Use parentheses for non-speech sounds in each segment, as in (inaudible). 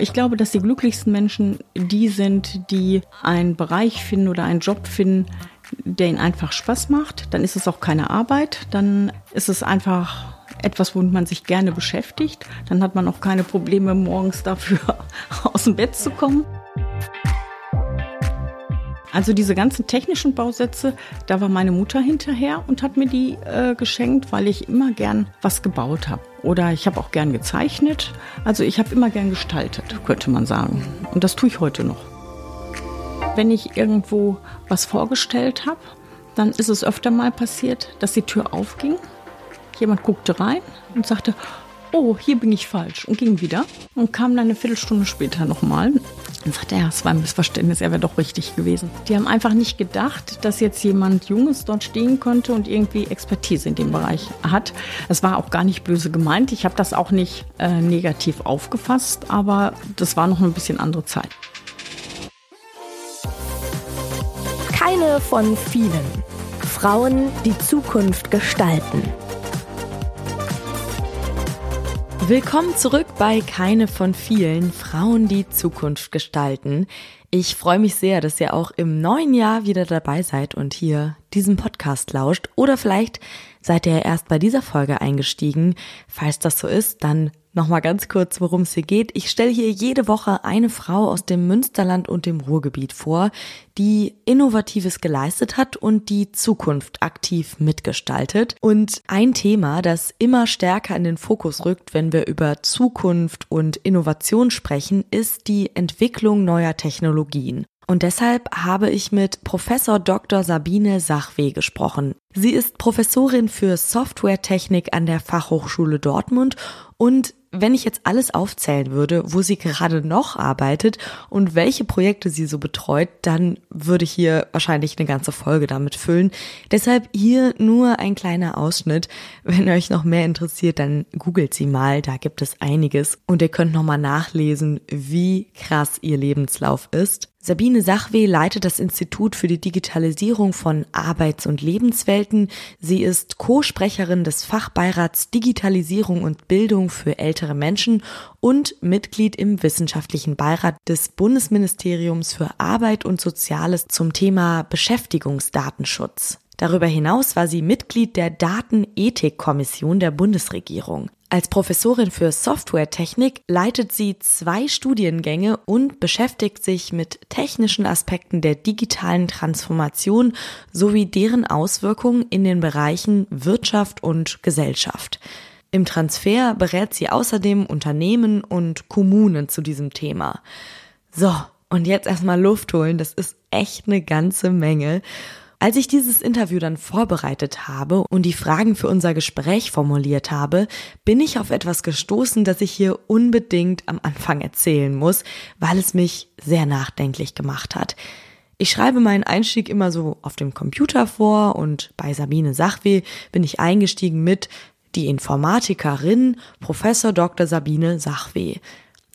Ich glaube, dass die glücklichsten Menschen die sind, die einen Bereich finden oder einen Job finden, der ihnen einfach Spaß macht. Dann ist es auch keine Arbeit, dann ist es einfach etwas, womit man sich gerne beschäftigt. Dann hat man auch keine Probleme, morgens dafür (laughs) aus dem Bett zu kommen. Also diese ganzen technischen Bausätze, da war meine Mutter hinterher und hat mir die äh, geschenkt, weil ich immer gern was gebaut habe. Oder ich habe auch gern gezeichnet. Also ich habe immer gern gestaltet, könnte man sagen. Und das tue ich heute noch. Wenn ich irgendwo was vorgestellt habe, dann ist es öfter mal passiert, dass die Tür aufging. Jemand guckte rein und sagte, oh, hier bin ich falsch und ging wieder und kam dann eine Viertelstunde später nochmal. Dann sagte er, es war ein Missverständnis, er wäre doch richtig gewesen. Die haben einfach nicht gedacht, dass jetzt jemand Junges dort stehen könnte und irgendwie Expertise in dem Bereich hat. Es war auch gar nicht böse gemeint. Ich habe das auch nicht äh, negativ aufgefasst, aber das war noch ein bisschen andere Zeit. Keine von vielen. Frauen, die Zukunft gestalten. Willkommen zurück bei Keine von vielen Frauen, die Zukunft gestalten. Ich freue mich sehr, dass ihr auch im neuen Jahr wieder dabei seid und hier diesen Podcast lauscht. Oder vielleicht seid ihr erst bei dieser Folge eingestiegen. Falls das so ist, dann Nochmal ganz kurz, worum es hier geht. Ich stelle hier jede Woche eine Frau aus dem Münsterland und dem Ruhrgebiet vor, die Innovatives geleistet hat und die Zukunft aktiv mitgestaltet. Und ein Thema, das immer stärker in den Fokus rückt, wenn wir über Zukunft und Innovation sprechen, ist die Entwicklung neuer Technologien. Und deshalb habe ich mit Professor Dr. Sabine Sachwe gesprochen. Sie ist Professorin für Softwaretechnik an der Fachhochschule Dortmund und wenn ich jetzt alles aufzählen würde, wo sie gerade noch arbeitet und welche Projekte sie so betreut, dann würde ich hier wahrscheinlich eine ganze Folge damit füllen. Deshalb hier nur ein kleiner Ausschnitt. Wenn euch noch mehr interessiert, dann googelt sie mal, da gibt es einiges und ihr könnt nochmal nachlesen, wie krass ihr Lebenslauf ist. Sabine Sachwe leitet das Institut für die Digitalisierung von Arbeits- und Lebenswelten. Sie ist Co-Sprecherin des Fachbeirats Digitalisierung und Bildung für ältere Menschen und Mitglied im wissenschaftlichen Beirat des Bundesministeriums für Arbeit und Soziales zum Thema Beschäftigungsdatenschutz. Darüber hinaus war sie Mitglied der Datenethikkommission der Bundesregierung. Als Professorin für Softwaretechnik leitet sie zwei Studiengänge und beschäftigt sich mit technischen Aspekten der digitalen Transformation sowie deren Auswirkungen in den Bereichen Wirtschaft und Gesellschaft. Im Transfer berät sie außerdem Unternehmen und Kommunen zu diesem Thema. So, und jetzt erstmal Luft holen, das ist echt eine ganze Menge. Als ich dieses Interview dann vorbereitet habe und die Fragen für unser Gespräch formuliert habe, bin ich auf etwas gestoßen, das ich hier unbedingt am Anfang erzählen muss, weil es mich sehr nachdenklich gemacht hat. Ich schreibe meinen Einstieg immer so auf dem Computer vor und bei Sabine Sachwe bin ich eingestiegen mit die Informatikerin Professor Dr. Sabine Sachwe.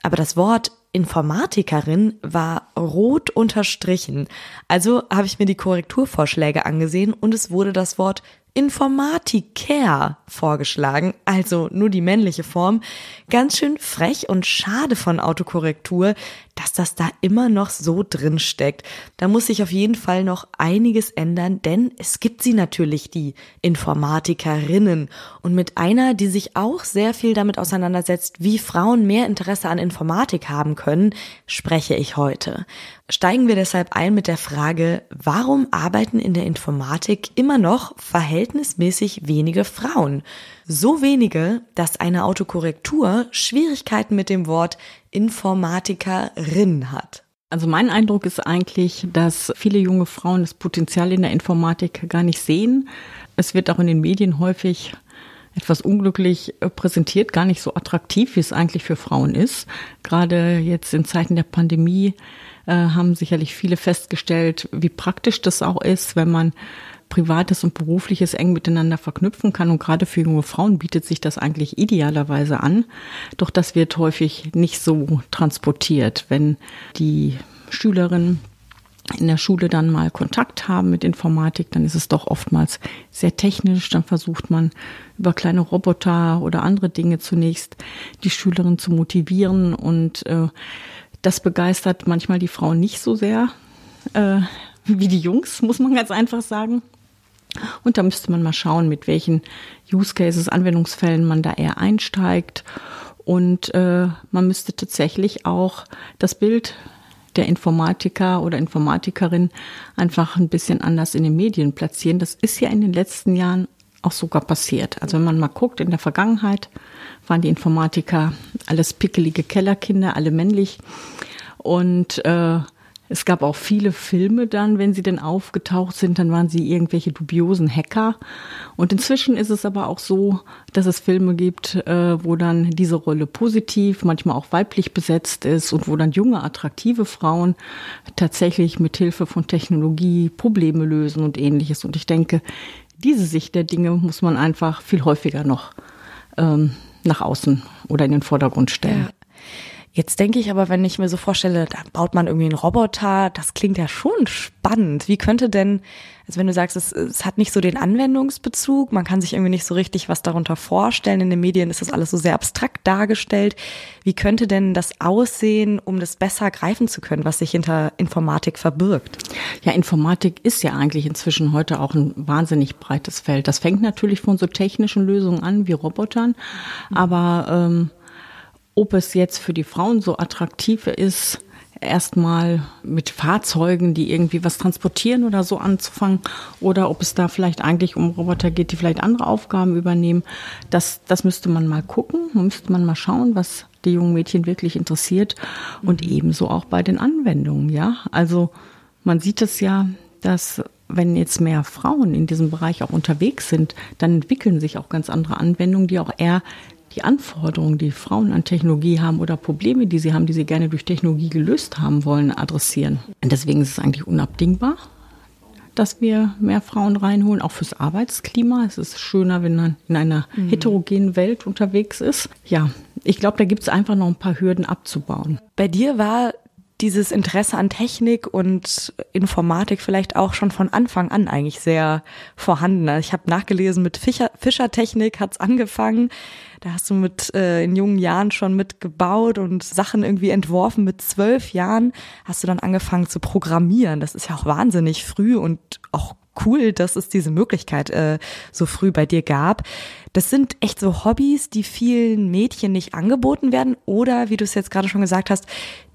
Aber das Wort Informatikerin war rot unterstrichen. Also habe ich mir die Korrekturvorschläge angesehen und es wurde das Wort Informatiker vorgeschlagen, also nur die männliche Form. Ganz schön frech und schade von Autokorrektur, dass das da immer noch so drin steckt. Da muss sich auf jeden Fall noch einiges ändern, denn es gibt sie natürlich, die Informatikerinnen. Und mit einer, die sich auch sehr viel damit auseinandersetzt, wie Frauen mehr Interesse an Informatik haben können, spreche ich heute. Steigen wir deshalb ein mit der Frage, warum arbeiten in der Informatik immer noch verhältnismäßig wenige Frauen? So wenige, dass eine Autokorrektur Schwierigkeiten mit dem Wort Informatikerin hat. Also mein Eindruck ist eigentlich, dass viele junge Frauen das Potenzial in der Informatik gar nicht sehen. Es wird auch in den Medien häufig etwas unglücklich präsentiert, gar nicht so attraktiv, wie es eigentlich für Frauen ist. Gerade jetzt in Zeiten der Pandemie äh, haben sicherlich viele festgestellt, wie praktisch das auch ist, wenn man Privates und Berufliches eng miteinander verknüpfen kann. Und gerade für junge Frauen bietet sich das eigentlich idealerweise an. Doch das wird häufig nicht so transportiert, wenn die Schülerin in der Schule dann mal Kontakt haben mit Informatik, dann ist es doch oftmals sehr technisch. Dann versucht man über kleine Roboter oder andere Dinge zunächst die Schülerin zu motivieren und äh, das begeistert manchmal die Frauen nicht so sehr äh, wie die Jungs, muss man ganz einfach sagen. Und da müsste man mal schauen, mit welchen Use Cases, Anwendungsfällen man da eher einsteigt. Und äh, man müsste tatsächlich auch das Bild der Informatiker oder Informatikerin einfach ein bisschen anders in den Medien platzieren. Das ist ja in den letzten Jahren auch sogar passiert. Also wenn man mal guckt, in der Vergangenheit waren die Informatiker alles pickelige Kellerkinder, alle männlich. Und äh, es gab auch viele Filme dann, wenn sie denn aufgetaucht sind, dann waren sie irgendwelche dubiosen Hacker. Und inzwischen ist es aber auch so, dass es Filme gibt, äh, wo dann diese Rolle positiv, manchmal auch weiblich besetzt ist und wo dann junge, attraktive Frauen tatsächlich mit Hilfe von Technologie Probleme lösen und ähnliches. Und ich denke, diese Sicht der Dinge muss man einfach viel häufiger noch ähm, nach außen oder in den Vordergrund stellen. Ja. Jetzt denke ich aber, wenn ich mir so vorstelle, da baut man irgendwie einen Roboter, das klingt ja schon spannend. Wie könnte denn, also wenn du sagst, es, es hat nicht so den Anwendungsbezug, man kann sich irgendwie nicht so richtig was darunter vorstellen, in den Medien ist das alles so sehr abstrakt dargestellt. Wie könnte denn das aussehen, um das besser greifen zu können, was sich hinter Informatik verbirgt? Ja, Informatik ist ja eigentlich inzwischen heute auch ein wahnsinnig breites Feld. Das fängt natürlich von so technischen Lösungen an wie Robotern, aber ähm, ob es jetzt für die Frauen so attraktiv ist, erstmal mit Fahrzeugen, die irgendwie was transportieren oder so anzufangen, oder ob es da vielleicht eigentlich um Roboter geht, die vielleicht andere Aufgaben übernehmen, das, das müsste man mal gucken, müsste man mal schauen, was die jungen Mädchen wirklich interessiert und ebenso auch bei den Anwendungen, ja. Also man sieht es ja, dass wenn jetzt mehr Frauen in diesem Bereich auch unterwegs sind, dann entwickeln sich auch ganz andere Anwendungen, die auch eher die Anforderungen, die Frauen an Technologie haben oder Probleme, die sie haben, die sie gerne durch Technologie gelöst haben wollen, adressieren. Und deswegen ist es eigentlich unabdingbar, dass wir mehr Frauen reinholen, auch fürs Arbeitsklima. Es ist schöner, wenn man in einer mhm. heterogenen Welt unterwegs ist. Ja, ich glaube, da gibt es einfach noch ein paar Hürden abzubauen. Bei dir war dieses Interesse an Technik und Informatik vielleicht auch schon von Anfang an eigentlich sehr vorhanden. Also ich habe nachgelesen, mit Fischer, Fischertechnik hat's angefangen. Da hast du mit äh, in jungen Jahren schon mitgebaut und Sachen irgendwie entworfen. Mit zwölf Jahren hast du dann angefangen zu programmieren. Das ist ja auch wahnsinnig früh und auch cool, dass es diese Möglichkeit äh, so früh bei dir gab. Das sind echt so Hobbys, die vielen Mädchen nicht angeboten werden oder, wie du es jetzt gerade schon gesagt hast,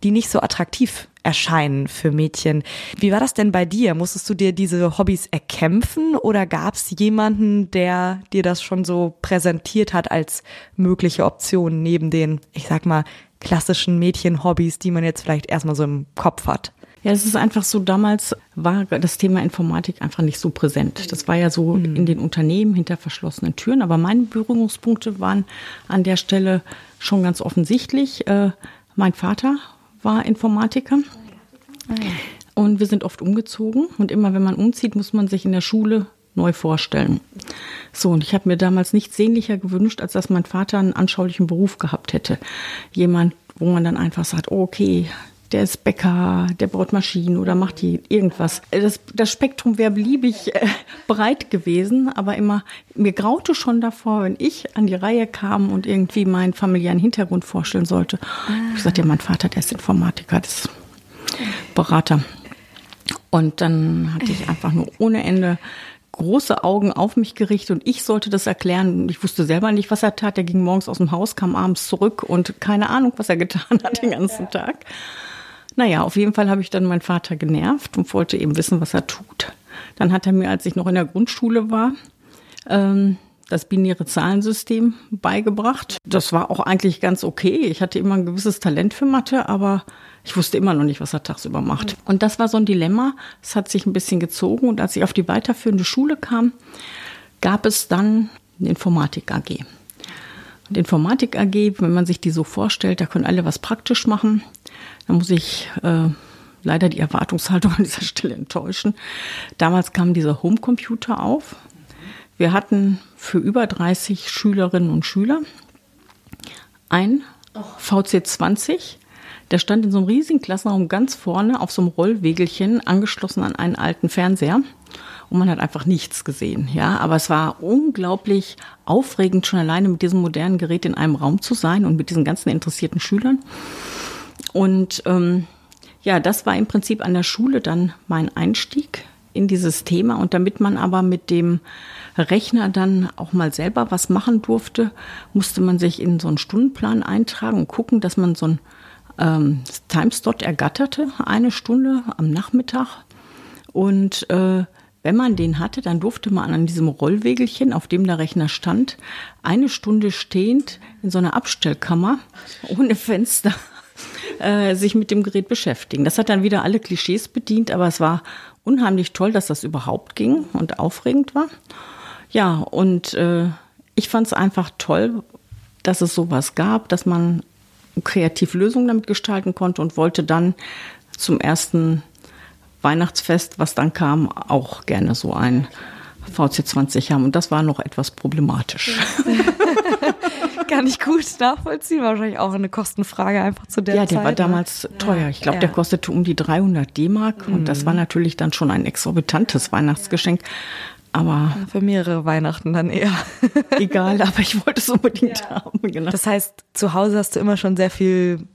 die nicht so attraktiv erscheinen für Mädchen. Wie war das denn bei dir? Musstest du dir diese Hobbys erkämpfen oder gab es jemanden, der dir das schon so präsentiert hat als mögliche Option neben den, ich sag mal, klassischen Mädchen-Hobbys, die man jetzt vielleicht erstmal so im Kopf hat? Ja, es ist einfach so, damals war das Thema Informatik einfach nicht so präsent. Das war ja so mhm. in den Unternehmen hinter verschlossenen Türen, aber meine Berührungspunkte waren an der Stelle schon ganz offensichtlich. Äh, mein Vater war Informatiker. Und wir sind oft umgezogen. Und immer wenn man umzieht, muss man sich in der Schule neu vorstellen. So, und ich habe mir damals nichts sehnlicher gewünscht, als dass mein Vater einen anschaulichen Beruf gehabt hätte. Jemand, wo man dann einfach sagt, oh, okay, der ist Bäcker, der baut Maschinen oder macht die irgendwas. Das, das Spektrum wäre beliebig äh, breit gewesen, aber immer, mir graute schon davor, wenn ich an die Reihe kam und irgendwie meinen familiären Hintergrund vorstellen sollte. Ah. Ich gesagt, ja, mein Vater, der ist Informatiker, das ist Berater. Und dann hatte ich einfach nur ohne Ende große Augen auf mich gerichtet und ich sollte das erklären. Ich wusste selber nicht, was er tat. Er ging morgens aus dem Haus, kam abends zurück und keine Ahnung, was er getan hat den ganzen Tag. Naja, auf jeden Fall habe ich dann meinen Vater genervt und wollte eben wissen, was er tut. Dann hat er mir, als ich noch in der Grundschule war, ähm, das binäre Zahlensystem beigebracht. Das war auch eigentlich ganz okay. Ich hatte immer ein gewisses Talent für Mathe, aber ich wusste immer noch nicht, was er tagsüber macht. Und das war so ein Dilemma. Es hat sich ein bisschen gezogen. Und als ich auf die weiterführende Schule kam, gab es dann eine Informatik AG. Informatik AG, wenn man sich die so vorstellt, da können alle was praktisch machen. Da muss ich äh, leider die Erwartungshaltung (laughs) an dieser Stelle enttäuschen. Damals kam dieser Homecomputer auf. Wir hatten für über 30 Schülerinnen und Schüler ein VC20. Der stand in so einem riesigen Klassenraum ganz vorne auf so einem Rollwegelchen, angeschlossen an einen alten Fernseher. Und man hat einfach nichts gesehen, ja. Aber es war unglaublich aufregend, schon alleine mit diesem modernen Gerät in einem Raum zu sein und mit diesen ganzen interessierten Schülern. Und ähm, ja, das war im Prinzip an der Schule dann mein Einstieg in dieses Thema. Und damit man aber mit dem Rechner dann auch mal selber was machen durfte, musste man sich in so einen Stundenplan eintragen und gucken, dass man so einen ähm, Timeslot ergatterte, eine Stunde am Nachmittag. Und äh, wenn man den hatte, dann durfte man an diesem Rollwegelchen, auf dem der Rechner stand, eine Stunde stehend in so einer Abstellkammer (laughs) ohne Fenster äh, sich mit dem Gerät beschäftigen. Das hat dann wieder alle Klischees bedient, aber es war unheimlich toll, dass das überhaupt ging und aufregend war. Ja, und äh, ich fand es einfach toll, dass es sowas gab, dass man kreativ Lösungen damit gestalten konnte und wollte dann zum ersten Weihnachtsfest, was dann kam, auch gerne so ein VC20 haben. Und das war noch etwas problematisch. (laughs) Kann ich gut nachvollziehen. Wahrscheinlich auch eine Kostenfrage einfach zu der Zeit. Ja, der war ne? damals ne? teuer. Ich glaube, ja. der kostete um die 300 D-Mark. Mhm. Und das war natürlich dann schon ein exorbitantes Weihnachtsgeschenk. Aber für mehrere Weihnachten dann eher. (laughs) Egal, aber ich wollte es unbedingt ja. haben. Genau. Das heißt, zu Hause hast du immer schon sehr viel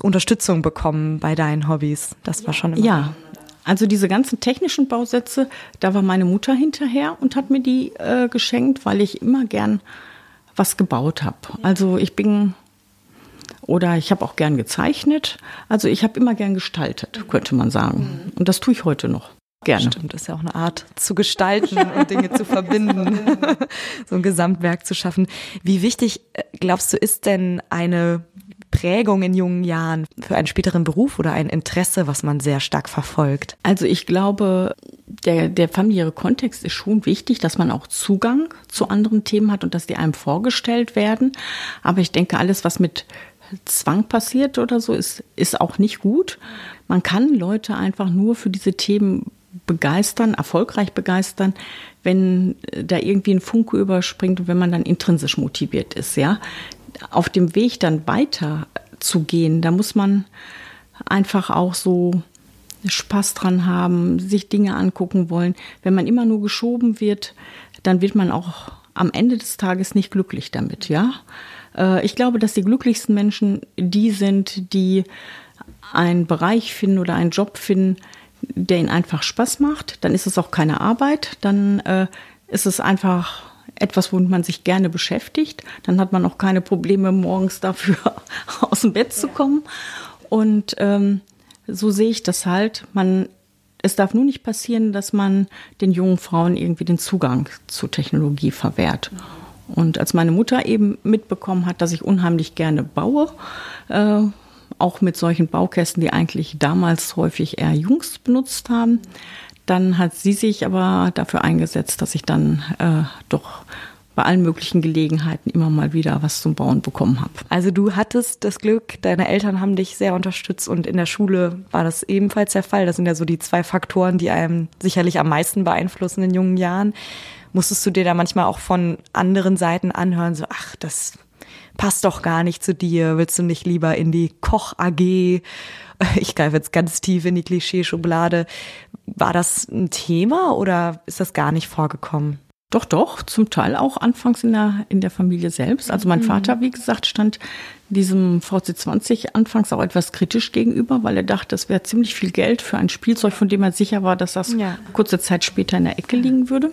Unterstützung bekommen bei deinen Hobbys. Das war schon immer. Ja, also diese ganzen technischen Bausätze, da war meine Mutter hinterher und hat mir die äh, geschenkt, weil ich immer gern was gebaut habe. Also ich bin oder ich habe auch gern gezeichnet. Also ich habe immer gern gestaltet, könnte man sagen. Und das tue ich heute noch. Gerne. Stimmt, das ist ja auch eine Art zu gestalten und Dinge zu verbinden, (laughs) (laughs) so ein Gesamtwerk zu schaffen. Wie wichtig, äh, glaubst du, ist denn eine Prägung in jungen Jahren für einen späteren Beruf oder ein Interesse, was man sehr stark verfolgt? Also ich glaube, der, der familiäre Kontext ist schon wichtig, dass man auch Zugang zu anderen Themen hat und dass die einem vorgestellt werden. Aber ich denke, alles, was mit Zwang passiert oder so, ist, ist auch nicht gut. Man kann Leute einfach nur für diese Themen begeistern, erfolgreich begeistern, wenn da irgendwie ein Funke überspringt und wenn man dann intrinsisch motiviert ist, ja auf dem Weg dann weiter zu gehen, da muss man einfach auch so Spaß dran haben, sich Dinge angucken wollen. Wenn man immer nur geschoben wird, dann wird man auch am Ende des Tages nicht glücklich damit, ja. Äh, ich glaube, dass die glücklichsten Menschen die sind, die einen Bereich finden oder einen Job finden, der ihnen einfach Spaß macht. Dann ist es auch keine Arbeit, dann äh, ist es einfach etwas, womit man sich gerne beschäftigt. Dann hat man auch keine Probleme, morgens dafür (laughs) aus dem Bett zu kommen. Und ähm, so sehe ich das halt. Man, es darf nur nicht passieren, dass man den jungen Frauen irgendwie den Zugang zu Technologie verwehrt. Und als meine Mutter eben mitbekommen hat, dass ich unheimlich gerne baue, äh, auch mit solchen Baukästen, die eigentlich damals häufig eher Jungs benutzt haben, dann hat sie sich aber dafür eingesetzt, dass ich dann äh, doch bei allen möglichen Gelegenheiten immer mal wieder was zum Bauen bekommen habe. Also du hattest das Glück, deine Eltern haben dich sehr unterstützt und in der Schule war das ebenfalls der Fall. Das sind ja so die zwei Faktoren, die einem sicherlich am meisten beeinflussen in jungen Jahren. Musstest du dir da manchmal auch von anderen Seiten anhören, so, ach, das passt doch gar nicht zu dir, willst du nicht lieber in die Koch-AG? Ich greife jetzt ganz tief in die Klischeeschublade. War das ein Thema oder ist das gar nicht vorgekommen? Doch, doch, zum Teil auch anfangs in der, in der Familie selbst. Also mein mhm. Vater, wie gesagt, stand diesem VC20 anfangs auch etwas kritisch gegenüber, weil er dachte, es wäre ziemlich viel Geld für ein Spielzeug, von dem er sicher war, dass das ja. kurze Zeit später in der Ecke liegen würde.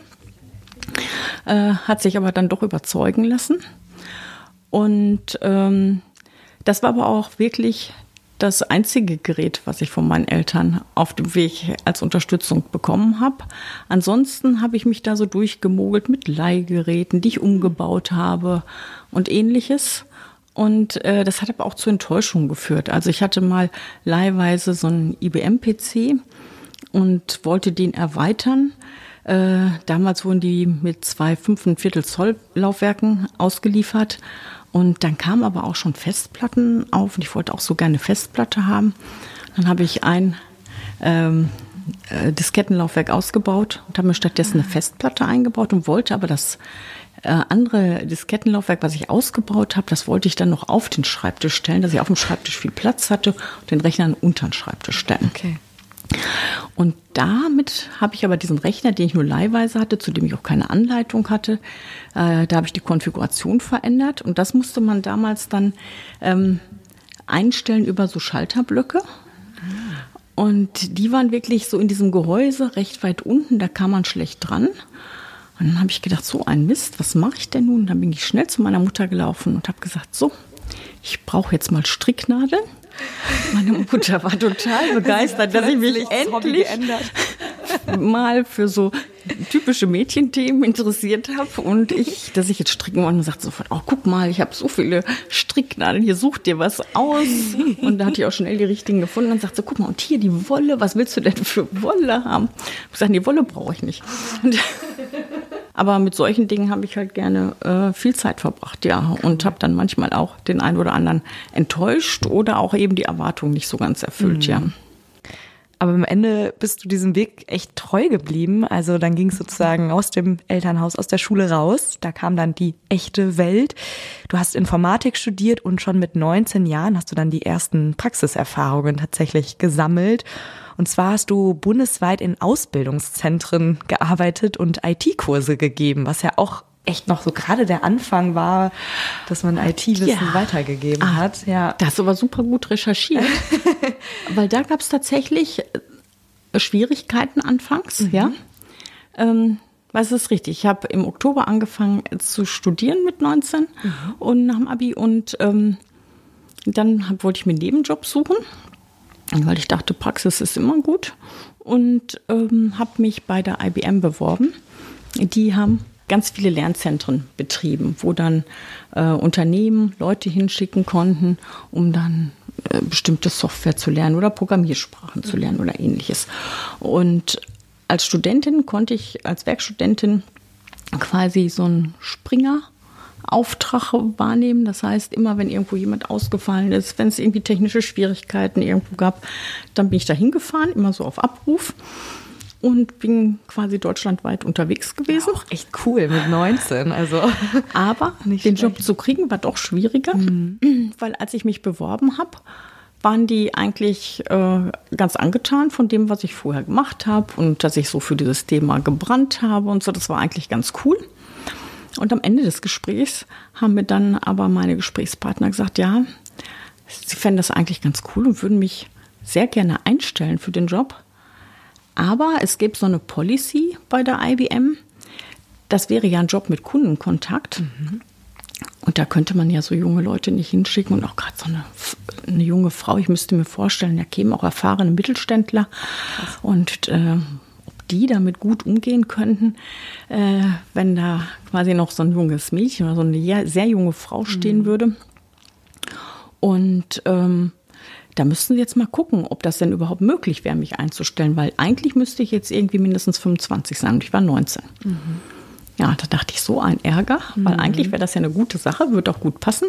Äh, hat sich aber dann doch überzeugen lassen. Und ähm, das war aber auch wirklich das einzige Gerät, was ich von meinen Eltern auf dem Weg als Unterstützung bekommen habe. Ansonsten habe ich mich da so durchgemogelt mit Leihgeräten, die ich umgebaut habe und ähnliches. Und äh, das hat aber auch zu Enttäuschungen geführt. Also ich hatte mal leihweise so einen IBM-PC und wollte den erweitern. Äh, damals wurden die mit zwei 5,25 Zoll Laufwerken ausgeliefert. Und dann kamen aber auch schon Festplatten auf und ich wollte auch so gerne Festplatte haben. Dann habe ich ein ähm, äh, Diskettenlaufwerk ausgebaut und habe mir stattdessen eine Festplatte eingebaut und wollte aber das äh, andere Diskettenlaufwerk, was ich ausgebaut habe, das wollte ich dann noch auf den Schreibtisch stellen, dass ich auf dem Schreibtisch viel Platz hatte und den Rechner unter den Schreibtisch stellen. Okay. Und damit habe ich aber diesen Rechner, den ich nur leihweise hatte, zu dem ich auch keine Anleitung hatte, äh, da habe ich die Konfiguration verändert und das musste man damals dann ähm, einstellen über so Schalterblöcke. Und die waren wirklich so in diesem Gehäuse recht weit unten, da kam man schlecht dran. Und dann habe ich gedacht, so ein Mist, was mache ich denn nun? Dann bin ich schnell zu meiner Mutter gelaufen und habe gesagt, so, ich brauche jetzt mal Stricknadeln. Meine Mutter war total (laughs) begeistert, dass ich mich endlich (laughs) mal für so typische Mädchenthemen interessiert habe und ich, dass ich jetzt stricken wollte und sagte sofort, oh guck mal, ich habe so viele Stricknadeln, hier such dir was aus. Und da hatte ich auch schnell die richtigen gefunden und sagte, guck mal, und hier die Wolle, was willst du denn für Wolle haben? Ich gesagt, die Wolle brauche ich nicht. Und aber mit solchen Dingen habe ich halt gerne äh, viel Zeit verbracht, ja. Und habe dann manchmal auch den einen oder anderen enttäuscht oder auch eben die Erwartung nicht so ganz erfüllt, mhm. ja. Aber am Ende bist du diesem Weg echt treu geblieben. Also dann ging es sozusagen aus dem Elternhaus, aus der Schule raus. Da kam dann die echte Welt. Du hast Informatik studiert und schon mit 19 Jahren hast du dann die ersten Praxiserfahrungen tatsächlich gesammelt. Und zwar hast du bundesweit in Ausbildungszentren gearbeitet und IT-Kurse gegeben, was ja auch echt noch so gerade der Anfang war, dass man IT-Wissen ja. weitergegeben ah, hat. Ja. Das aber super gut recherchiert, (laughs) weil da gab es tatsächlich äh, Schwierigkeiten anfangs, mhm. ja. Ähm, was ist richtig? Ich habe im Oktober angefangen zu studieren mit 19 mhm. und nach dem Abi und ähm, dann hab, wollte ich mir einen Nebenjob suchen weil ich dachte, Praxis ist immer gut und ähm, habe mich bei der IBM beworben. Die haben ganz viele Lernzentren betrieben, wo dann äh, Unternehmen Leute hinschicken konnten, um dann äh, bestimmte Software zu lernen oder Programmiersprachen zu lernen oder ähnliches. Und als Studentin konnte ich als Werkstudentin quasi so einen Springer Auftrag wahrnehmen. Das heißt, immer wenn irgendwo jemand ausgefallen ist, wenn es irgendwie technische Schwierigkeiten irgendwo gab, dann bin ich da hingefahren, immer so auf Abruf und bin quasi deutschlandweit unterwegs gewesen. Ja, auch echt cool mit 19. Also. (laughs) Aber (laughs) den schlecht. Job zu kriegen war doch schwieriger, mhm. (clears throat) weil als ich mich beworben habe, waren die eigentlich äh, ganz angetan von dem, was ich vorher gemacht habe und dass ich so für dieses Thema gebrannt habe und so. Das war eigentlich ganz cool. Und am Ende des Gesprächs haben mir dann aber meine Gesprächspartner gesagt, ja, sie fänden das eigentlich ganz cool und würden mich sehr gerne einstellen für den Job. Aber es gibt so eine Policy bei der IBM. Das wäre ja ein Job mit Kundenkontakt. Mhm. Und da könnte man ja so junge Leute nicht hinschicken und auch gerade so eine, eine, junge Frau. Ich müsste mir vorstellen, da kämen auch erfahrene Mittelständler. Krass. Und äh, die damit gut umgehen könnten, äh, wenn da quasi noch so ein junges Mädchen oder so eine sehr junge Frau stehen mhm. würde. Und ähm, da müssten Sie jetzt mal gucken, ob das denn überhaupt möglich wäre, mich einzustellen, weil eigentlich müsste ich jetzt irgendwie mindestens 25 sein und ich war 19. Mhm. Ja, da dachte ich so ein Ärger, weil mhm. eigentlich wäre das ja eine gute Sache, würde auch gut passen.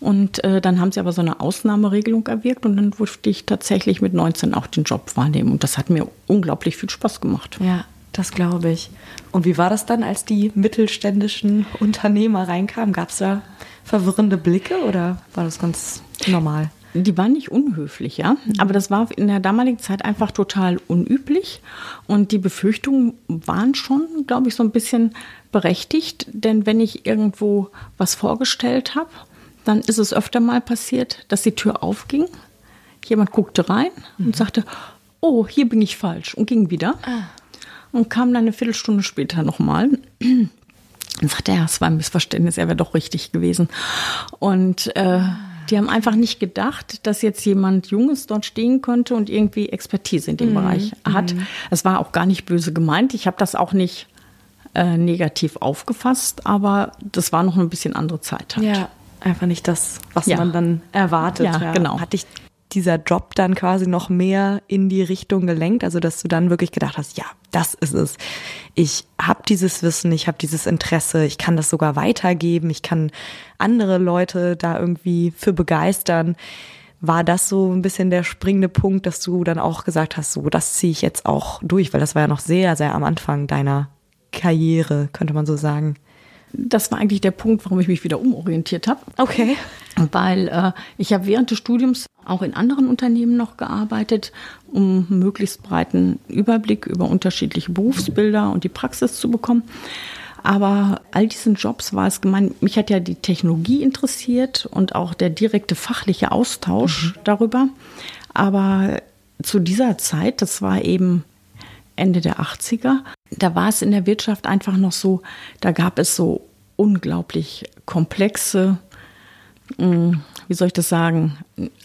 Und äh, dann haben sie aber so eine Ausnahmeregelung erwirkt und dann durfte ich tatsächlich mit 19 auch den Job wahrnehmen. Und das hat mir unglaublich viel Spaß gemacht. Ja, das glaube ich. Und wie war das dann, als die mittelständischen Unternehmer reinkamen? Gab es da verwirrende Blicke oder war das ganz normal? Die waren nicht unhöflich, ja. Aber das war in der damaligen Zeit einfach total unüblich. Und die Befürchtungen waren schon, glaube ich, so ein bisschen berechtigt. Denn wenn ich irgendwo was vorgestellt habe, dann ist es öfter mal passiert, dass die Tür aufging. Jemand guckte rein mhm. und sagte, oh, hier bin ich falsch und ging wieder. Ah. Und kam dann eine Viertelstunde später nochmal. (clears throat) Und sagte er, ja, es war ein Missverständnis, er wäre doch richtig gewesen. Und äh, die haben einfach nicht gedacht, dass jetzt jemand Junges dort stehen könnte und irgendwie Expertise in dem mhm. Bereich hat. Mhm. Es war auch gar nicht böse gemeint. Ich habe das auch nicht äh, negativ aufgefasst, aber das war noch ein bisschen andere Zeit halt. Ja, einfach nicht das, was ja. man dann erwartet. Ja, ja, genau. Hat dich dieser Job dann quasi noch mehr in die Richtung gelenkt, also dass du dann wirklich gedacht hast, ja, das ist es. Ich habe dieses Wissen, ich habe dieses Interesse, ich kann das sogar weitergeben, ich kann andere Leute da irgendwie für begeistern. War das so ein bisschen der springende Punkt, dass du dann auch gesagt hast, so, das ziehe ich jetzt auch durch, weil das war ja noch sehr, sehr am Anfang deiner Karriere, könnte man so sagen. Das war eigentlich der Punkt, warum ich mich wieder umorientiert habe. Okay. Weil äh, ich habe während des Studiums auch in anderen Unternehmen noch gearbeitet, um möglichst breiten Überblick über unterschiedliche Berufsbilder und die Praxis zu bekommen. Aber all diesen Jobs war es gemeint, mich hat ja die Technologie interessiert und auch der direkte fachliche Austausch mhm. darüber. Aber zu dieser Zeit, das war eben Ende der 80er, da war es in der Wirtschaft einfach noch so, da gab es so unglaublich komplexe, hm, wie soll ich das sagen,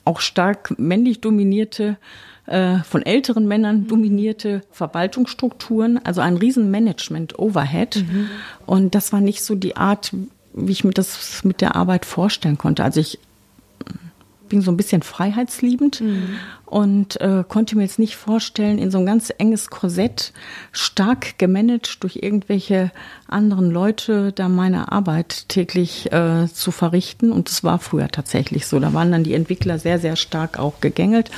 auch stark männlich dominierte, äh, von älteren Männern dominierte Verwaltungsstrukturen, also ein riesen Management-Overhead. Mhm. Und das war nicht so die Art, wie ich mir das mit der Arbeit vorstellen konnte. Also ich bin so ein bisschen freiheitsliebend mhm. und äh, konnte mir jetzt nicht vorstellen, in so ein ganz enges Korsett, stark gemanagt durch irgendwelche anderen Leute, da meine Arbeit täglich äh, zu verrichten. Und das war früher tatsächlich so. Da waren dann die Entwickler sehr, sehr stark auch gegängelt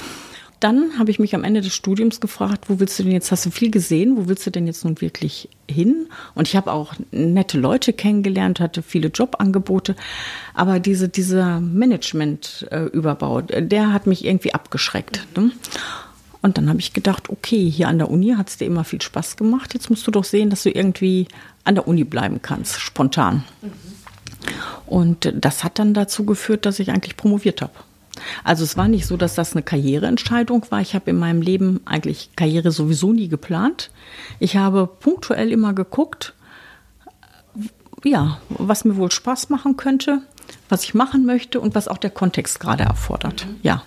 dann habe ich mich am Ende des Studiums gefragt, wo willst du denn jetzt, hast du viel gesehen, wo willst du denn jetzt nun wirklich hin? Und ich habe auch nette Leute kennengelernt, hatte viele Jobangebote, aber diese, dieser Management-Überbau, der hat mich irgendwie abgeschreckt. Ne? Und dann habe ich gedacht, okay, hier an der Uni hat es dir immer viel Spaß gemacht, jetzt musst du doch sehen, dass du irgendwie an der Uni bleiben kannst, spontan. Mhm. Und das hat dann dazu geführt, dass ich eigentlich promoviert habe. Also es war nicht so, dass das eine Karriereentscheidung war. Ich habe in meinem Leben eigentlich Karriere sowieso nie geplant. Ich habe punktuell immer geguckt, ja, was mir wohl Spaß machen könnte, was ich machen möchte und was auch der Kontext gerade erfordert. Mhm. Ja.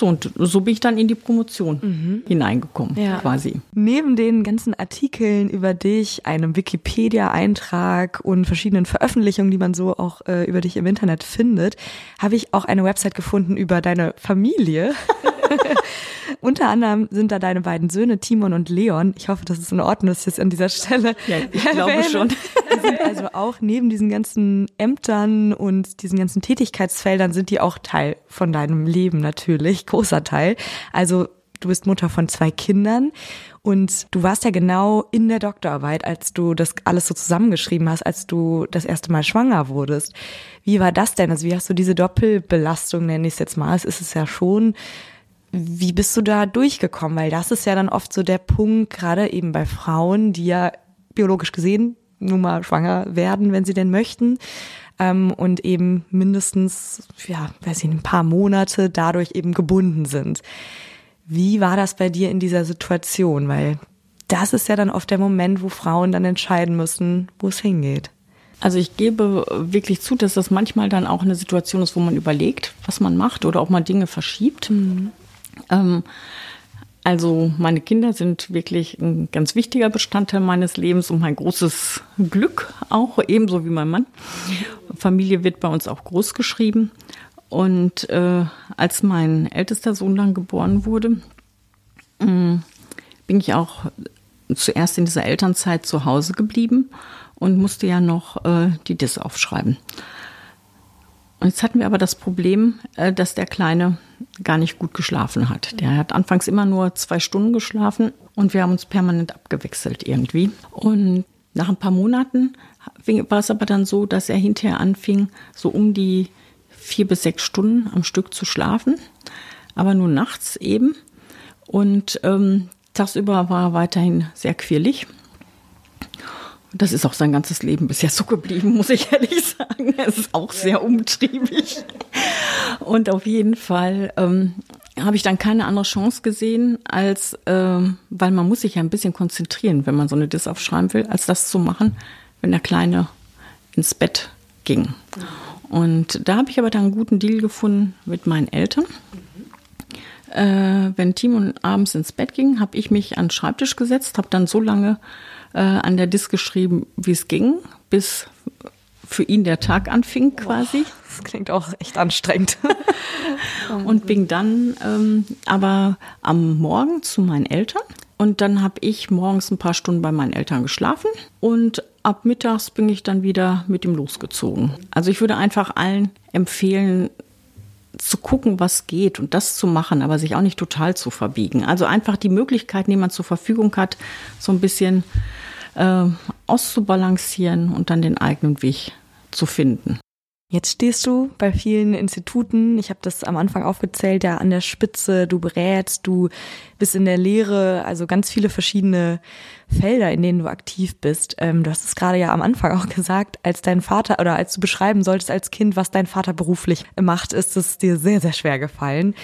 So, und so bin ich dann in die Promotion mhm. hineingekommen, ja. quasi. Neben den ganzen Artikeln über dich, einem Wikipedia-Eintrag und verschiedenen Veröffentlichungen, die man so auch äh, über dich im Internet findet, habe ich auch eine Website gefunden über deine Familie. (laughs) (laughs) Unter anderem sind da deine beiden Söhne, Timon und Leon. Ich hoffe, das ist in Ordnung, dass ich das an dieser Stelle. Ja, ich glaube schon. Die sind also auch neben diesen ganzen Ämtern und diesen ganzen Tätigkeitsfeldern sind die auch Teil von deinem Leben natürlich, großer Teil. Also du bist Mutter von zwei Kindern und du warst ja genau in der Doktorarbeit, als du das alles so zusammengeschrieben hast, als du das erste Mal schwanger wurdest. Wie war das denn? Also wie hast du diese Doppelbelastung, nenne ich es jetzt mal, es ist es ja schon, wie bist du da durchgekommen? Weil das ist ja dann oft so der Punkt, gerade eben bei Frauen, die ja biologisch gesehen nun mal schwanger werden, wenn sie denn möchten. Ähm, und eben mindestens, ja, weiß ich, ein paar Monate dadurch eben gebunden sind. Wie war das bei dir in dieser Situation? Weil das ist ja dann oft der Moment, wo Frauen dann entscheiden müssen, wo es hingeht. Also ich gebe wirklich zu, dass das manchmal dann auch eine Situation ist, wo man überlegt, was man macht oder auch mal Dinge verschiebt. Mhm. Ähm, also meine Kinder sind wirklich ein ganz wichtiger Bestandteil meines Lebens und mein großes Glück auch, ebenso wie mein Mann. Familie wird bei uns auch groß geschrieben. Und äh, als mein ältester Sohn dann geboren wurde, äh, bin ich auch zuerst in dieser Elternzeit zu Hause geblieben und musste ja noch äh, die Dis aufschreiben. Und jetzt hatten wir aber das Problem, äh, dass der Kleine gar nicht gut geschlafen hat. Der hat anfangs immer nur zwei Stunden geschlafen und wir haben uns permanent abgewechselt irgendwie. Und nach ein paar Monaten war es aber dann so, dass er hinterher anfing, so um die vier bis sechs Stunden am Stück zu schlafen, aber nur nachts eben. Und ähm, tagsüber war er weiterhin sehr quirlig. Das ist auch sein ganzes Leben bisher so geblieben, muss ich ehrlich sagen. Er ist auch sehr umtriebig. Und auf jeden Fall ähm, habe ich dann keine andere Chance gesehen, als, äh, weil man muss sich ja ein bisschen konzentrieren, wenn man so eine Diss aufschreiben will, als das zu machen, wenn der Kleine ins Bett ging. Und da habe ich aber dann einen guten Deal gefunden mit meinen Eltern. Äh, wenn Timon abends ins Bett ging, habe ich mich an den Schreibtisch gesetzt, habe dann so lange äh, an der Disk geschrieben, wie es ging, bis für ihn der Tag anfing quasi. Das klingt auch echt anstrengend. (laughs) und bin dann ähm, aber am Morgen zu meinen Eltern. Und dann habe ich morgens ein paar Stunden bei meinen Eltern geschlafen und ab mittags bin ich dann wieder mit ihm losgezogen. Also ich würde einfach allen empfehlen, zu gucken, was geht und das zu machen, aber sich auch nicht total zu verbiegen. Also einfach die Möglichkeiten, die man zur Verfügung hat, so ein bisschen äh, auszubalancieren und dann den eigenen Weg zu finden. Jetzt stehst du bei vielen Instituten, ich habe das am Anfang aufgezählt, ja an der Spitze, du berätst, du bist in der Lehre, also ganz viele verschiedene Felder, in denen du aktiv bist. Ähm, du hast es gerade ja am Anfang auch gesagt, als dein Vater oder als du beschreiben solltest als Kind, was dein Vater beruflich macht, ist es dir sehr, sehr schwer gefallen.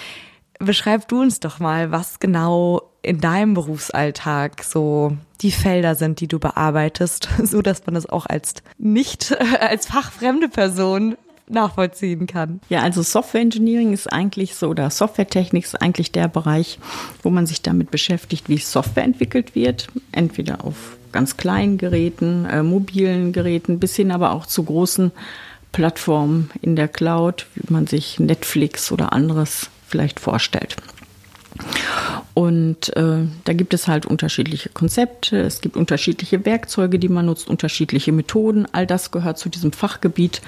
Beschreib du uns doch mal, was genau in deinem Berufsalltag so die Felder sind, die du bearbeitest, (laughs) so dass man das auch als nicht (laughs) als fachfremde Person nachvollziehen kann. Ja, also Software Engineering ist eigentlich so, oder Softwaretechnik ist eigentlich der Bereich, wo man sich damit beschäftigt, wie Software entwickelt wird. Entweder auf ganz kleinen Geräten, äh, mobilen Geräten, bis hin aber auch zu großen Plattformen in der Cloud, wie man sich Netflix oder anderes vielleicht vorstellt. Und äh, da gibt es halt unterschiedliche Konzepte, es gibt unterschiedliche Werkzeuge, die man nutzt, unterschiedliche Methoden. All das gehört zu diesem Fachgebiet,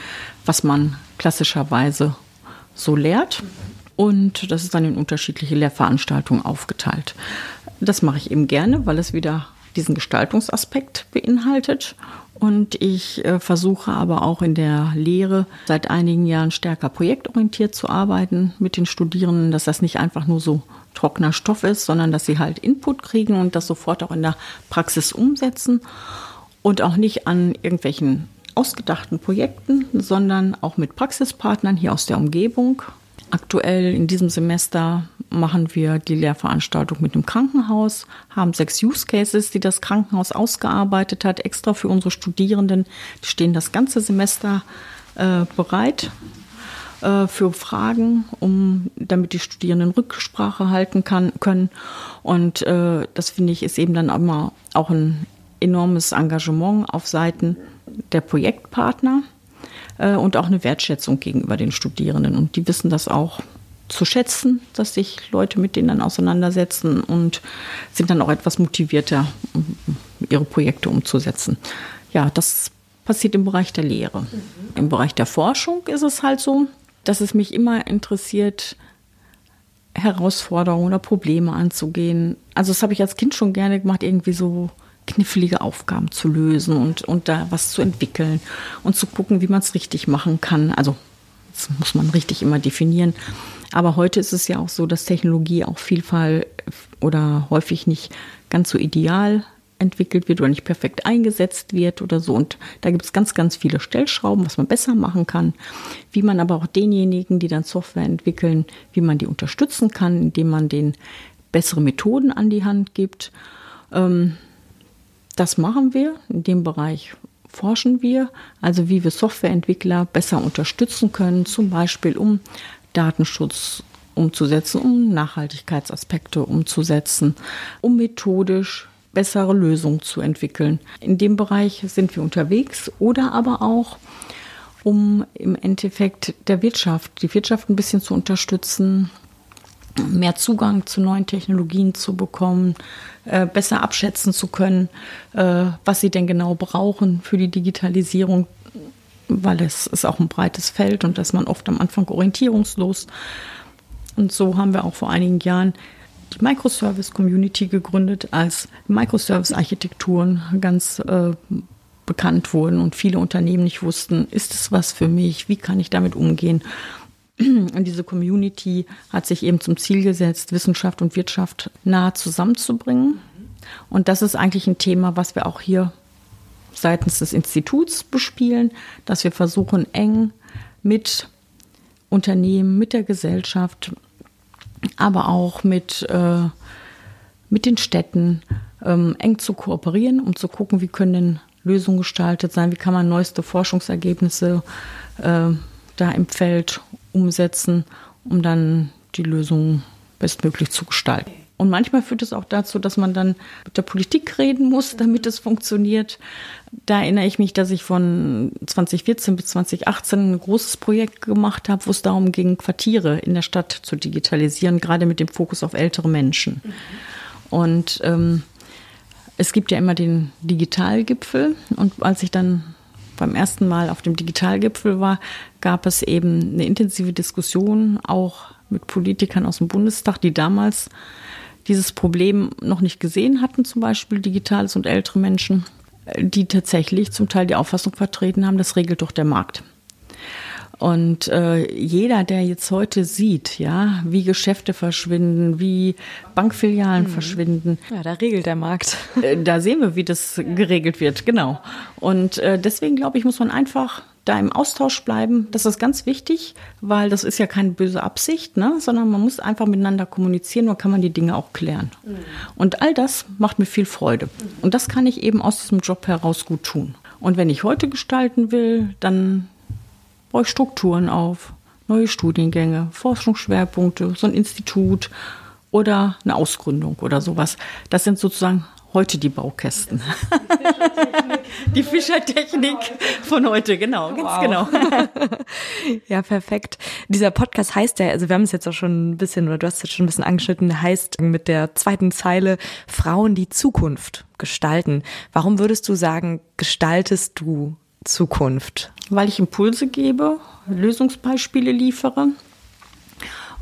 was man klassischerweise so lehrt. Und das ist dann in unterschiedliche Lehrveranstaltungen aufgeteilt. Das mache ich eben gerne, weil es wieder diesen Gestaltungsaspekt beinhaltet. Und ich äh, versuche aber auch in der Lehre seit einigen Jahren stärker projektorientiert zu arbeiten mit den Studierenden, dass das nicht einfach nur so trockener Stoff ist, sondern dass sie halt Input kriegen und das sofort auch in der Praxis umsetzen und auch nicht an irgendwelchen ausgedachten Projekten, sondern auch mit Praxispartnern hier aus der Umgebung. Aktuell in diesem Semester machen wir die Lehrveranstaltung mit einem Krankenhaus, haben sechs Use Cases, die das Krankenhaus ausgearbeitet hat, extra für unsere Studierenden. Die stehen das ganze Semester äh, bereit äh, für Fragen, um damit die Studierenden Rücksprache halten kann, können. Und äh, das finde ich ist eben dann immer auch ein enormes Engagement auf Seiten der Projektpartner äh, und auch eine Wertschätzung gegenüber den Studierenden. Und die wissen das auch zu schätzen, dass sich Leute mit denen dann auseinandersetzen und sind dann auch etwas motivierter, ihre Projekte umzusetzen. Ja, das passiert im Bereich der Lehre. Mhm. Im Bereich der Forschung ist es halt so, dass es mich immer interessiert, Herausforderungen oder Probleme anzugehen. Also das habe ich als Kind schon gerne gemacht, irgendwie so knifflige Aufgaben zu lösen und, und da was zu entwickeln und zu gucken, wie man es richtig machen kann. Also das muss man richtig immer definieren. Aber heute ist es ja auch so, dass Technologie auch Vielfalt oder häufig nicht ganz so ideal entwickelt wird oder nicht perfekt eingesetzt wird oder so. Und da gibt es ganz, ganz viele Stellschrauben, was man besser machen kann, wie man aber auch denjenigen, die dann Software entwickeln, wie man die unterstützen kann, indem man denen bessere Methoden an die Hand gibt. Ähm, das machen wir. In dem Bereich forschen wir, also wie wir Softwareentwickler besser unterstützen können, zum Beispiel um Datenschutz umzusetzen, um Nachhaltigkeitsaspekte umzusetzen, um methodisch bessere Lösungen zu entwickeln. In dem Bereich sind wir unterwegs oder aber auch, um im Endeffekt der Wirtschaft, die Wirtschaft ein bisschen zu unterstützen, mehr Zugang zu neuen Technologien zu bekommen, äh, besser abschätzen zu können, äh, was sie denn genau brauchen für die Digitalisierung, weil es ist auch ein breites Feld und dass man oft am Anfang orientierungslos. Und so haben wir auch vor einigen Jahren die Microservice-Community gegründet, als Microservice-Architekturen ganz äh, bekannt wurden und viele Unternehmen nicht wussten, ist es was für mich, wie kann ich damit umgehen. (clears throat) Und diese Community hat sich eben zum Ziel gesetzt, Wissenschaft und Wirtschaft nah zusammenzubringen. Und das ist eigentlich ein Thema, was wir auch hier seitens des Instituts bespielen, dass wir versuchen, eng mit Unternehmen, mit der Gesellschaft, aber auch mit, äh, mit den Städten ähm, eng zu kooperieren, um zu gucken, wie können denn Lösungen gestaltet sein, wie kann man neueste Forschungsergebnisse äh, da im Feld umsetzen, um dann die Lösung bestmöglich zu gestalten. Und manchmal führt es auch dazu, dass man dann mit der Politik reden muss, damit es funktioniert. Da erinnere ich mich, dass ich von 2014 bis 2018 ein großes Projekt gemacht habe, wo es darum ging, Quartiere in der Stadt zu digitalisieren, gerade mit dem Fokus auf ältere Menschen. Und ähm, es gibt ja immer den Digitalgipfel. Und als ich dann beim ersten Mal auf dem Digitalgipfel war, gab es eben eine intensive Diskussion auch mit Politikern aus dem Bundestag, die damals dieses Problem noch nicht gesehen hatten, zum Beispiel Digitales und ältere Menschen. die tatsächlich zum Teil die Auffassung vertreten haben, das regelt doch der Markt. Und äh, jeder, der jetzt heute sieht, ja, wie Geschäfte verschwinden, wie Bankfilialen mhm. verschwinden. Ja, da regelt der Markt. Äh, da sehen wir, wie das geregelt wird, genau. Und äh, deswegen glaube ich, muss man einfach da im Austausch bleiben. Das ist ganz wichtig, weil das ist ja keine böse Absicht, ne? sondern man muss einfach miteinander kommunizieren, dann kann man die Dinge auch klären. Mhm. Und all das macht mir viel Freude. Mhm. Und das kann ich eben aus diesem Job heraus gut tun. Und wenn ich heute gestalten will, dann baue ich Strukturen auf, neue Studiengänge, Forschungsschwerpunkte, so ein Institut oder eine Ausgründung oder sowas. Das sind sozusagen heute die Baukästen. (laughs) Die Fischertechnik von heute, genau, ganz wow. genau. (laughs) Ja, perfekt. Dieser Podcast heißt ja, also wir haben es jetzt auch schon ein bisschen, oder du hast es jetzt schon ein bisschen angeschnitten, heißt mit der zweiten Zeile Frauen die Zukunft gestalten. Warum würdest du sagen, gestaltest du Zukunft? Weil ich Impulse gebe, Lösungsbeispiele liefere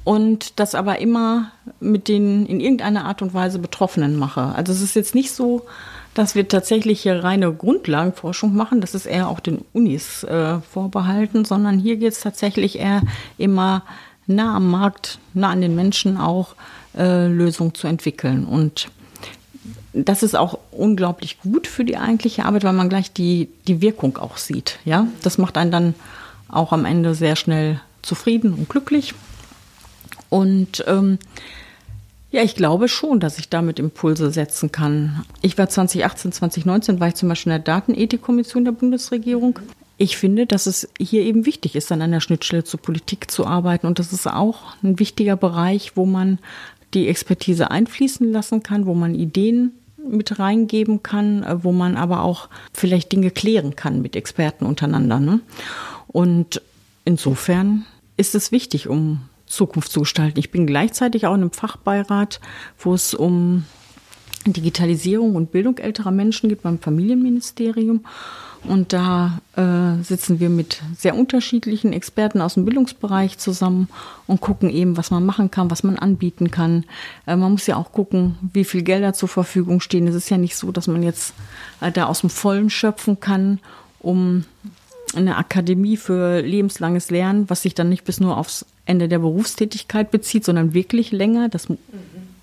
und das aber immer mit den in irgendeiner Art und Weise Betroffenen mache. Also es ist jetzt nicht so, dass wir tatsächlich hier reine Grundlagenforschung machen, das ist eher auch den Unis äh, vorbehalten, sondern hier geht es tatsächlich eher immer nah am Markt, nah an den Menschen auch äh, Lösungen zu entwickeln. Und das ist auch unglaublich gut für die eigentliche Arbeit, weil man gleich die, die Wirkung auch sieht. Ja, das macht einen dann auch am Ende sehr schnell zufrieden und glücklich. Und ähm, ja, ich glaube schon, dass ich damit Impulse setzen kann. Ich war 2018, 2019, war ich zum Beispiel in der Datenethikkommission der Bundesregierung. Ich finde, dass es hier eben wichtig ist, an einer Schnittstelle zur Politik zu arbeiten. Und das ist auch ein wichtiger Bereich, wo man die Expertise einfließen lassen kann, wo man Ideen mit reingeben kann, äh, wo man aber auch vielleicht Dinge klären kann mit Experten untereinander. Ne? Und insofern ist es wichtig, um Zukunft zu gestalten. Ich bin gleichzeitig auch in einem Fachbeirat, wo es um Digitalisierung und Bildung älterer Menschen geht beim Familienministerium. Und da äh, sitzen wir mit sehr unterschiedlichen Experten aus dem Bildungsbereich zusammen und gucken eben, was man machen kann, was man anbieten kann. Äh, man muss ja auch gucken, wie viel Gelder zur Verfügung stehen. Es ist ja nicht so, dass man jetzt äh, da aus dem Vollen schöpfen kann, um eine Akademie für lebenslanges Lernen, was sich dann nicht bis nur aufs Ende der Berufstätigkeit bezieht, sondern wirklich länger. Das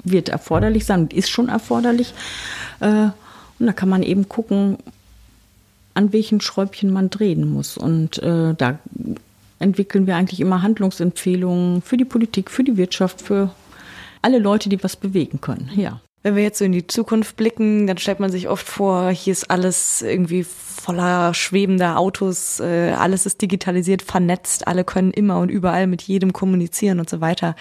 wird erforderlich sein und ist schon erforderlich. Äh, und da kann man eben gucken, an welchen Schräubchen man drehen muss. Und äh, da entwickeln wir eigentlich immer Handlungsempfehlungen für die Politik, für die Wirtschaft, für alle Leute, die was bewegen können. Ja. Wenn wir jetzt so in die Zukunft blicken, dann stellt man sich oft vor, hier ist alles irgendwie voller schwebender Autos, äh, alles ist digitalisiert, vernetzt, alle können immer und überall mit jedem kommunizieren und so weiter.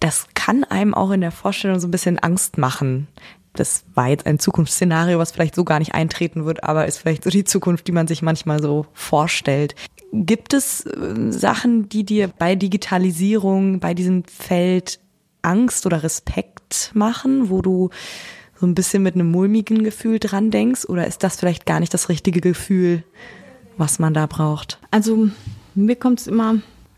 Das kann einem auch in der Vorstellung so ein bisschen Angst machen. Das war jetzt ein Zukunftsszenario, was vielleicht so gar nicht eintreten wird, aber ist vielleicht so die Zukunft, die man sich manchmal so vorstellt. Gibt es äh, Sachen, die dir bei Digitalisierung, bei diesem Feld Angst oder Respekt machen, wo du so ein bisschen mit einem mulmigen Gefühl dran denkst? Oder ist das vielleicht gar nicht das richtige Gefühl, was man da braucht? Also mir kommt es immer,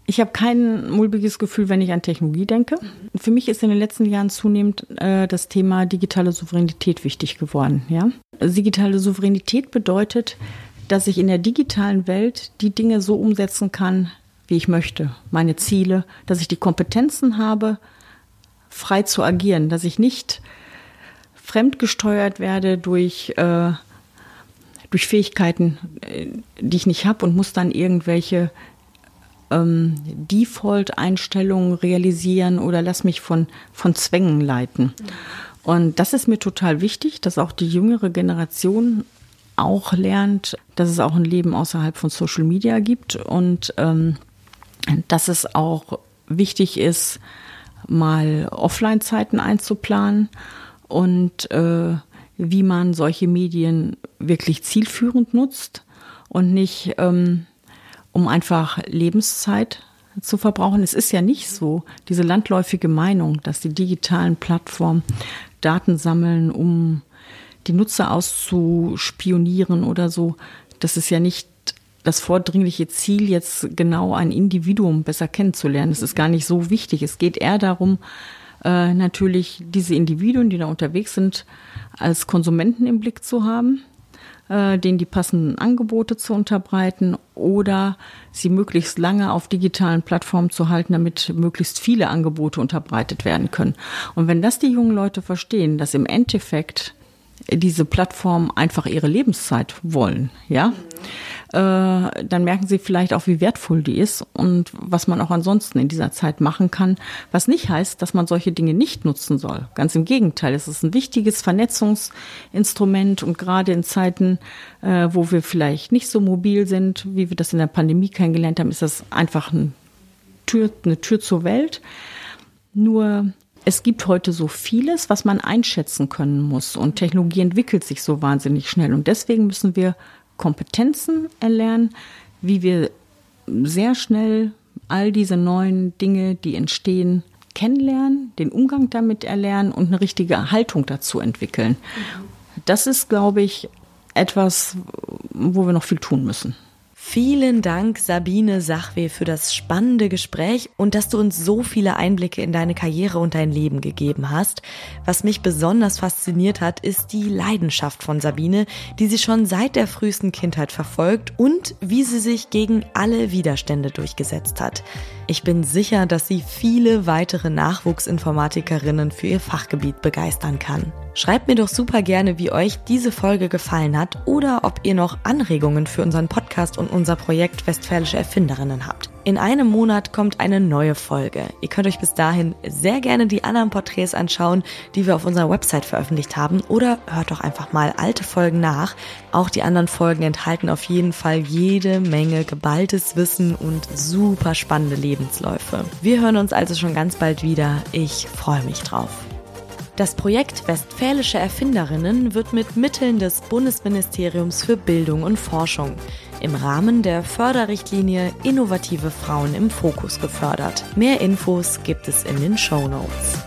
ich habe kein mulmiges Gefühl, wenn ich an Technologie denke. Für mich ist in den letzten Jahren zunehmend äh, das Thema digitale Souveränität wichtig geworden. Ja? Digitale Souveränität bedeutet, dass ich in der digitalen Welt die Dinge so umsetzen kann, wie ich möchte, meine Ziele, dass ich die Kompetenzen habe, frei zu agieren, dass ich nicht fremdgesteuert werde durch, äh, durch Fähigkeiten, äh, die ich nicht habe und muss dann irgendwelche ähm, Default-Einstellungen realisieren oder lass mich von, von Zwängen leiten. Und das ist mir total wichtig, dass auch die jüngere Generation auch lernt, dass es auch ein Leben außerhalb von Social Media gibt und ähm, dass es auch wichtig ist, mal Offline-Zeiten einzuplanen und äh, wie man solche Medien wirklich zielführend nutzt und nicht ähm, um einfach Lebenszeit zu verbrauchen. Es ist ja nicht so, diese landläufige Meinung, dass die digitalen Plattformen Daten sammeln, um die Nutzer auszuspionieren oder so. Das ist ja nicht das vordringliche Ziel, jetzt genau ein Individuum besser kennenzulernen. Das ist gar nicht so wichtig. Es geht eher darum, äh, natürlich diese Individuen, die da unterwegs sind, als Konsumenten im Blick zu haben. Äh, denen die passenden Angebote zu unterbreiten oder sie möglichst lange auf digitalen Plattformen zu halten, damit möglichst viele Angebote unterbreitet werden können. Und wenn das die jungen Leute verstehen, dass im Endeffekt diese Plattformen einfach ihre Lebenszeit wollen, ja, äh, dann merken sie vielleicht auch, wie wertvoll die ist und was man auch ansonsten in dieser Zeit machen kann. Was nicht heißt, dass man solche Dinge nicht nutzen soll. Ganz im Gegenteil, es ist ein wichtiges Vernetzungsinstrument und gerade in Zeiten, äh, wo wir vielleicht nicht so mobil sind, wie wir das in der Pandemie kennengelernt haben, ist das einfach ein Tür, eine Tür zur Welt. Nur es gibt heute so vieles, was man einschätzen können muss und Technologie entwickelt sich so wahnsinnig schnell und deswegen müssen wir Kompetenzen erlernen, wie wir sehr schnell all diese neuen Dinge, die entstehen, kennenlernen, den Umgang damit erlernen und eine richtige Haltung dazu entwickeln. Das ist, glaube ich, etwas, wo wir noch viel tun müssen. Vielen Dank, Sabine Sachwe, für das spannende Gespräch und dass du uns so viele Einblicke in deine Karriere und dein Leben gegeben hast. Was mich besonders fasziniert hat, ist die Leidenschaft von Sabine, die sie schon seit der frühesten Kindheit verfolgt und wie sie sich gegen alle Widerstände durchgesetzt hat. Ich bin sicher, dass sie viele weitere Nachwuchsinformatikerinnen für ihr Fachgebiet begeistern kann. Schreibt mir doch super gerne, wie euch diese Folge gefallen hat oder ob ihr noch Anregungen für unseren Podcast und unser Projekt Westfälische Erfinderinnen habt. In einem Monat kommt eine neue Folge. Ihr könnt euch bis dahin sehr gerne die anderen Porträts anschauen, die wir auf unserer Website veröffentlicht haben oder hört doch einfach mal alte Folgen nach. Auch die anderen Folgen enthalten auf jeden Fall jede Menge geballtes Wissen und super spannende Lebensläufe. Wir hören uns also schon ganz bald wieder. Ich freue mich drauf. Das Projekt Westfälische Erfinderinnen wird mit Mitteln des Bundesministeriums für Bildung und Forschung im Rahmen der Förderrichtlinie Innovative Frauen im Fokus gefördert. Mehr Infos gibt es in den Show Notes.